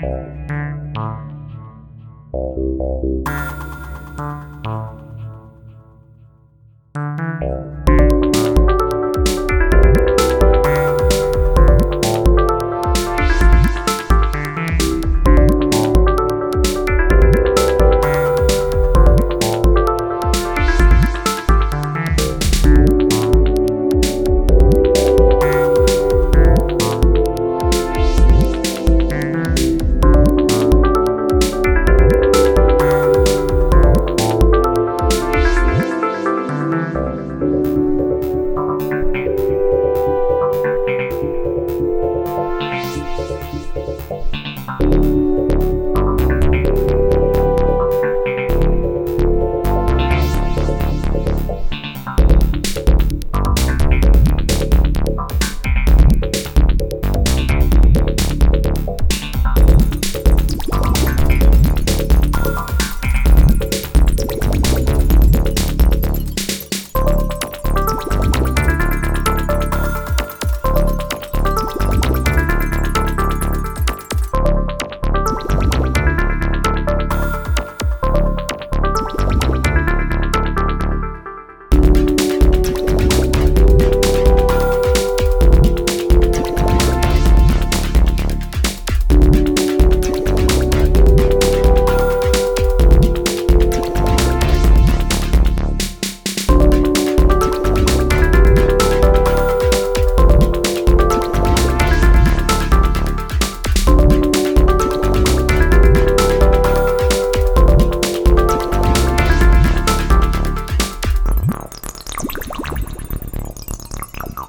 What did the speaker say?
Música